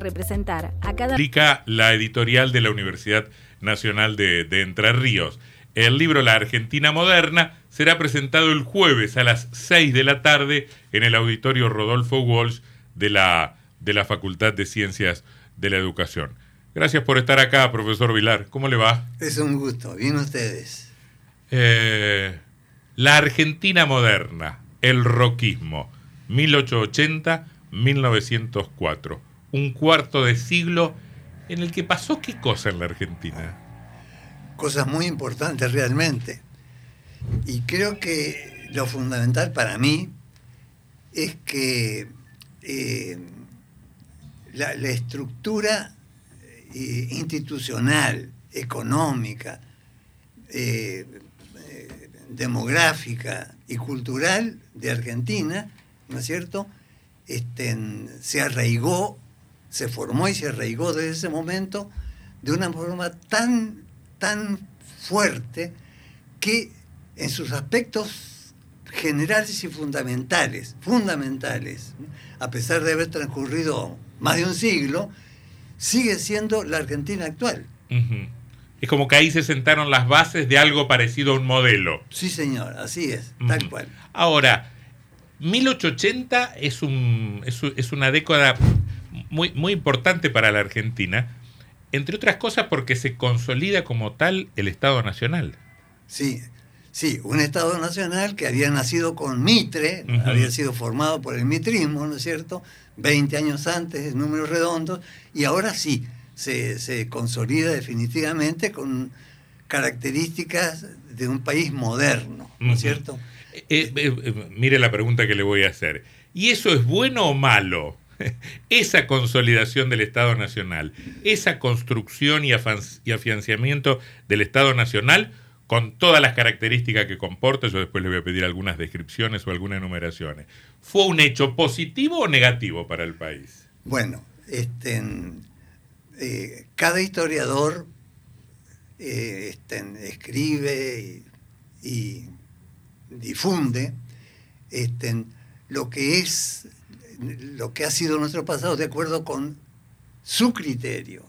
representar a cada... Publica la editorial de la Universidad Nacional de, de, Entre Ríos. El libro La Argentina Moderna será presentado el jueves a las 6 de la tarde en el auditorio Rodolfo Walsh de la, de la Facultad de Ciencias de la Educación. Gracias por estar acá, profesor Vilar. ¿Cómo le va? Es un gusto. Bien ustedes. Eh, la Argentina Moderna, el roquismo, 1880-1904 un cuarto de siglo en el que pasó qué cosa en la Argentina. Cosas muy importantes realmente. Y creo que lo fundamental para mí es que eh, la, estructura eh, institucional, económica, eh, demográfica y cultural de Argentina, ¿no es cierto?, este, se arraigó se formó y se arraigó desde ese momento de una forma tan, tan fuerte que en sus aspectos generales y fundamentales, fundamentales, a pesar de haber transcurrido más de un siglo, sigue siendo la Argentina actual. Es como que ahí se sentaron las bases de algo parecido a un modelo. Sí, señor, así es, tal cual. Ahora, 1880 es, un, es, es una década muy, muy importante para la Argentina, entre otras cosas porque se consolida como tal el Estado Nacional. Sí, sí, un Estado Nacional que había nacido con Mitre, había sido formado por el mitrismo, ¿no es cierto? 20 años antes, en números redondos, y ahora sí, se, se consolida definitivamente con características de un país moderno, ¿no es cierto? Eh, eh, eh, mire la pregunta que le voy a hacer. ¿Y eso es bueno o malo? esa consolidación del Estado Nacional, esa construcción y, afianciamiento del Estado Nacional, con todas las características que comporta, yo después le voy a pedir algunas descripciones o algunas enumeraciones, ¿fue un hecho positivo o negativo para el país? Bueno, este, eh, cada historiador eh, este, escribe y, y difunde este, lo que es lo que ha sido nuestro pasado de acuerdo con su criterio.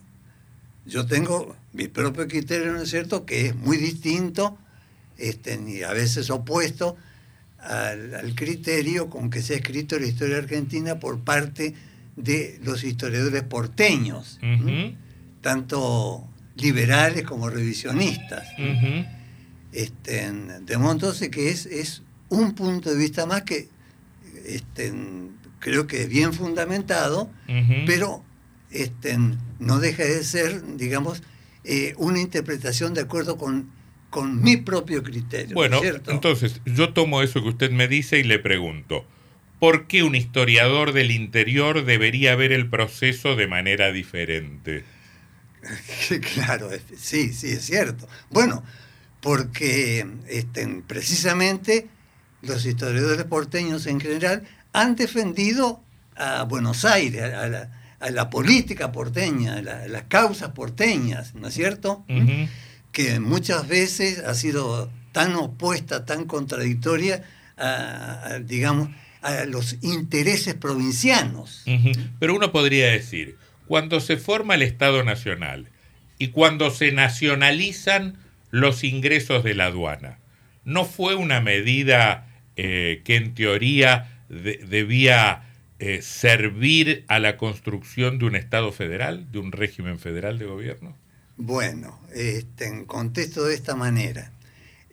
Yo tengo mi propio criterio, ¿no es cierto?, que es muy distinto este, y a veces opuesto al, criterio con que se ha escrito la historia argentina por parte de los historiadores porteños, tanto liberales como revisionistas. este, de modo entonces que es, es un punto de vista más que este, creo que es bien fundamentado, pero este, no deja de ser, digamos, eh, una interpretación de acuerdo con, con mi propio criterio. Bueno, entonces yo tomo eso que usted me dice y le pregunto, ¿por qué un historiador del interior debería ver el proceso de manera diferente? claro, sí, sí, es cierto. Bueno, porque este, precisamente los historiadores porteños en general han defendido a Buenos Aires, a la, política porteña, a, las causas porteñas, ¿no es cierto? Que muchas veces ha sido tan opuesta, tan contradictoria a, digamos, a los intereses provincianos. Pero uno podría decir, cuando se forma el Estado Nacional y cuando se nacionalizan los ingresos de la aduana, ¿no fue una medida eh, que en teoría debía eh, servir a la construcción de un Estado federal, de un régimen federal de gobierno? Bueno, este, contesto de esta manera.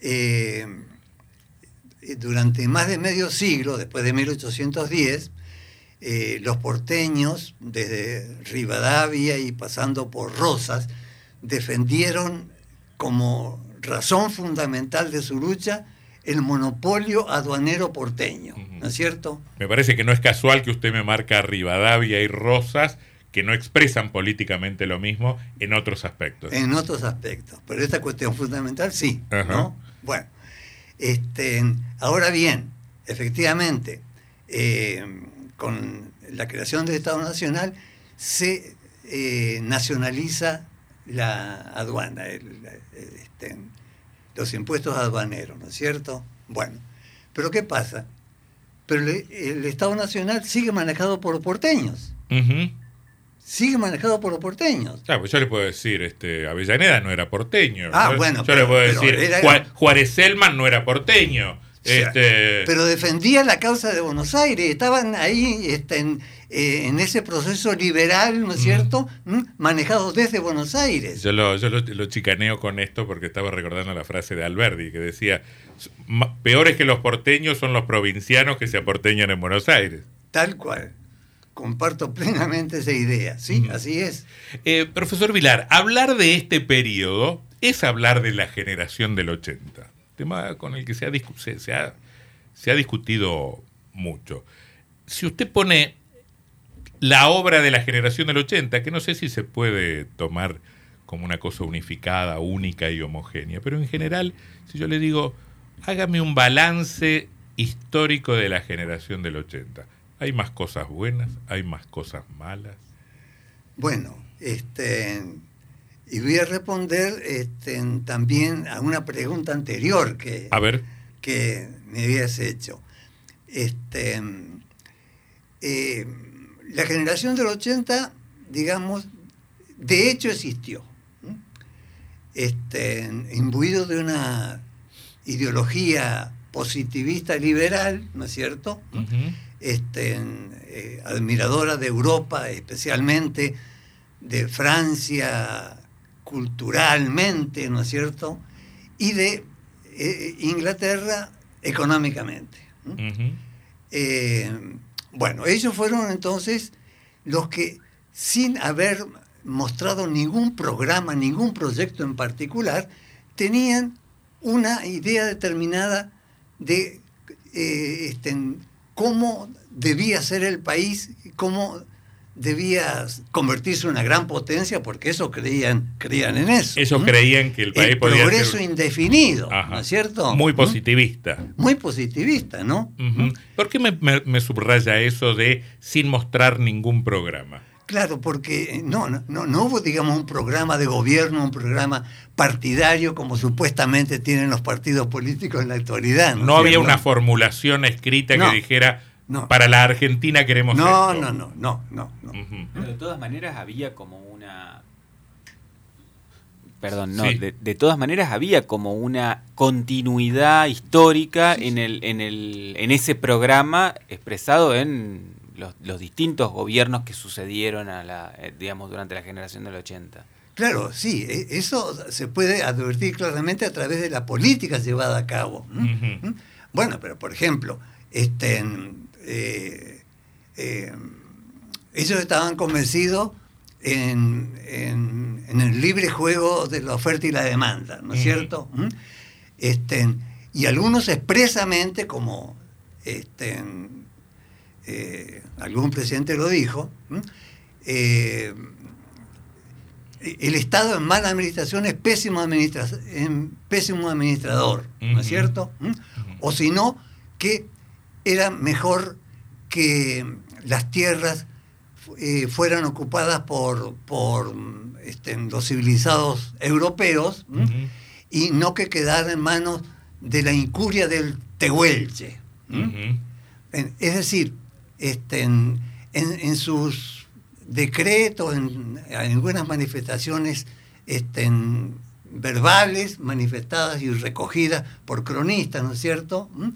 Eh, durante más de medio siglo, después de 1810, eh, los porteños, desde Rivadavia y pasando por Rosas, defendieron como razón fundamental de su lucha el monopolio aduanero porteño, ¿no es cierto? Me parece que no es casual que usted me marca Rivadavia y Rosas que no expresan políticamente lo mismo en otros aspectos. En otros aspectos, pero esta cuestión fundamental sí, ¿no? Bueno, este, ahora bien, efectivamente, eh, con la creación del Estado Nacional se eh, nacionaliza la aduana, este, los impuestos aduaneros, ¿no es cierto? Bueno, pero ¿qué pasa? Pero el, Estado Nacional sigue manejado por los porteños. sigue manejado por los porteños. Claro, pues yo le puedo decir, este, Avellaneda no era porteño. Ah, Yo- bueno, Yo pero- le puedo decir, era- Juárez Selman no era porteño. Este, Pero defendía la causa de Buenos Aires, estaban ahí este, en, eh, en ese proceso liberal, ¿no es cierto?, ¿Mm? manejado desde Buenos Aires. Yo, lo, yo lo, lo chicaneo con esto porque estaba recordando la frase de Alberti que decía, "Ma- peores que los porteños son los provincianos que se aporteñan en Buenos Aires. Tal cual. Comparto plenamente esa idea, sí, así es. Eh, profesor Vilar, hablar de este periodo es hablar de la generación del 80, tema con el que se ha, se ha, se ha discutido mucho. Si usted pone la obra de la generación del 80, que no sé si se puede tomar como una cosa unificada, única y homogénea, pero en general, si yo le digo, hágame un balance histórico de la generación del 80, hay más cosas buenas, hay más cosas malas. Bueno, este, y voy a responder este, también a una pregunta anterior que, A ver. que me habías hecho. Este, eh, la generación del 80, digamos, de hecho existió. Este, imbuido de una ideología positivista liberal, ¿no es cierto? Este, eh, admiradora de Europa, especialmente de Francia culturalmente, ¿no es cierto? Y de eh, Inglaterra económicamente. Eh, bueno, ellos fueron entonces los que, sin haber mostrado ningún programa, ningún proyecto en particular, tenían una idea determinada de eh, este, cómo debía ser el país, cómo debía convertirse en una gran potencia, porque eso creían, creían en eso. ¿m? creían que el país el podía progreso ser indefinido, Ajá. ¿no es cierto? muy ¿m? positivista. Muy positivista, ¿no? Ujú. ¿Por qué me, me- me subraya eso de sin mostrar ningún programa? Claro, porque no, no, no, no hubo, digamos, un programa de gobierno, un programa partidario como supuestamente tienen los partidos políticos en la actualidad. No, había una formulación escrita No. que dijera No. para la Argentina queremos No, esto". no, no, no, no. Pero de todas maneras había como una... Perdón, no, Sí. de, de todas maneras había como una continuidad histórica en, el, en, el, en ese programa expresado en los, los distintos gobiernos que sucedieron a la, eh, digamos, durante la generación del 80. Claro, sí, e- eso se puede advertir claramente a través de la política llevada a cabo. Bueno, pero por ejemplo, este, eh, eh, ellos estaban convencidos en, en- en el libre juego de la oferta y la demanda, ¿no es cierto? ¿m? Este, y algunos expresamente, como este, eh, algún presidente lo dijo, ¿m? eh, el Estado en mala administración es pésimo, administra en pésimo administrador, ¿no es cierto? ¿Mm? O si no, que era mejor que las tierras eh, fueran ocupadas por, por este, los civilizados europeos y no que quedara en manos de la incuria del tehuelche. Es decir, este, en, en- en sus decretos, en, en algunas manifestaciones este, verbales, manifestadas y recogidas por cronistas, ¿no es cierto? ¿Mm?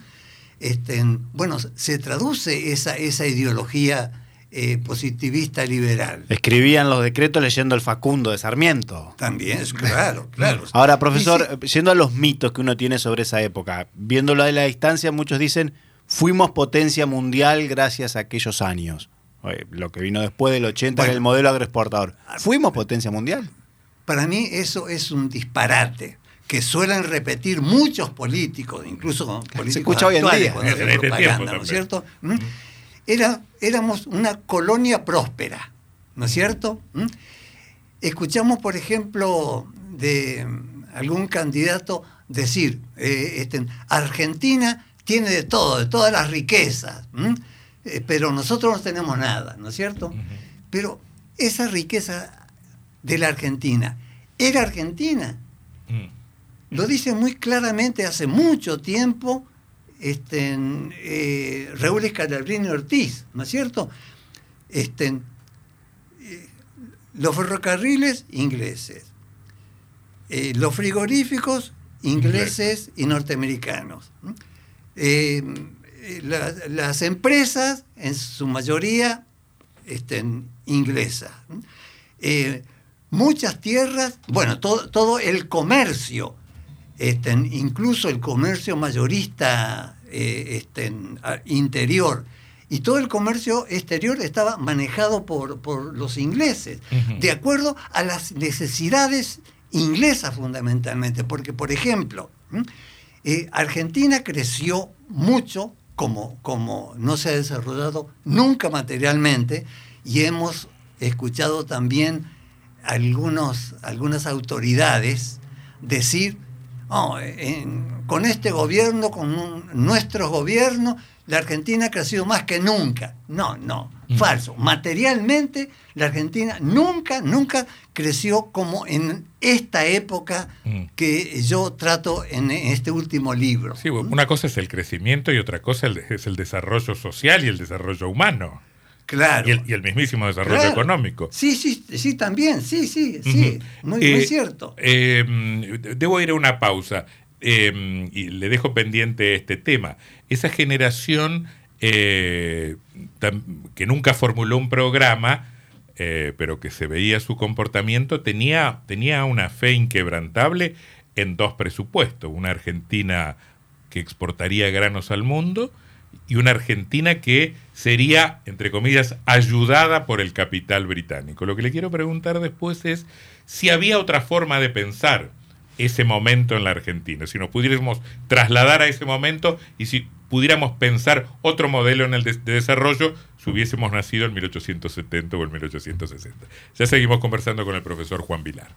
Este, en- bueno, se traduce esa, esa ideología eh, positivista liberal. Escribían los decretos leyendo el Facundo de Sarmiento. También, claro, claro. Ahora, profesor, sí, yendo a los mitos que uno tiene sobre esa época, viéndolo de la distancia, muchos dicen, fuimos potencia mundial gracias a aquellos años. Oye, Lo que vino después del 80 Bueno. era el modelo agroexportador. ¿Fuimos potencia mundial? Para mí eso es un disparate que suelen repetir muchos políticos, incluso políticos escucha hoy en día. cuando En hacen propaganda, ¿no es cierto? ¿Mm? Era, éramos una colonia próspera, ¿no es cierto? ¿Mm? Escuchamos, por ejemplo, de algún candidato decir, eh, este, Argentina tiene de todo, de todas las riquezas, ¿m? Eh, pero nosotros no tenemos nada, ¿no es cierto? Pero esa riqueza de la Argentina, ¿era Argentina? Mm. Lo dice muy claramente hace mucho tiempo este, eh, Raúl Escalabrini Ortiz, ¿no es cierto? Este, eh, los ferrocarriles ingleses, eh, los frigoríficos ingleses y norteamericanos. Eh, la- las empresas, en su mayoría, estén inglesas. Muchas tierras, bueno, todo, todo el comercio, este, incluso el comercio mayorista eh, este, a- interior, y todo el comercio exterior estaba manejado por, por los ingleses, de acuerdo a las necesidades inglesas fundamentalmente, porque por ejemplo, eh, Argentina creció mucho como, como no se ha desarrollado nunca materialmente y hemos escuchado también algunos, algunas autoridades decir, "Oh, en- con este gobierno, con un- nuestro gobierno, la Argentina ha crecido más que nunca. No, no, Mm. falso. Materialmente, la Argentina nunca, nunca creció como en esta época Mm. que yo trato en este último libro. Sí, una cosa es el crecimiento y otra cosa el- es el desarrollo social y el desarrollo humano. Claro. Y el, y el mismísimo desarrollo Claro. económico. Sí, sí, sí, también, sí, sí, sí, muy, Eh, muy cierto. eh, mm, debo ir a una pausa eh, y le dejo pendiente este tema. Esa generación eh, que nunca formuló un programa, eh, pero que se veía su comportamiento, tenía, tenía una fe inquebrantable en dos presupuestos. Una Argentina que exportaría granos al mundo y una Argentina que sería, entre comillas, ayudada por el capital británico. Lo que le quiero preguntar después es si había otra forma de pensar ese momento en la Argentina, si nos pudiéramos trasladar a ese momento y si pudiéramos pensar otro modelo en el de, de desarrollo si hubiésemos nacido en 1870 o en 1860. Ya seguimos conversando con el profesor Juan Vilar.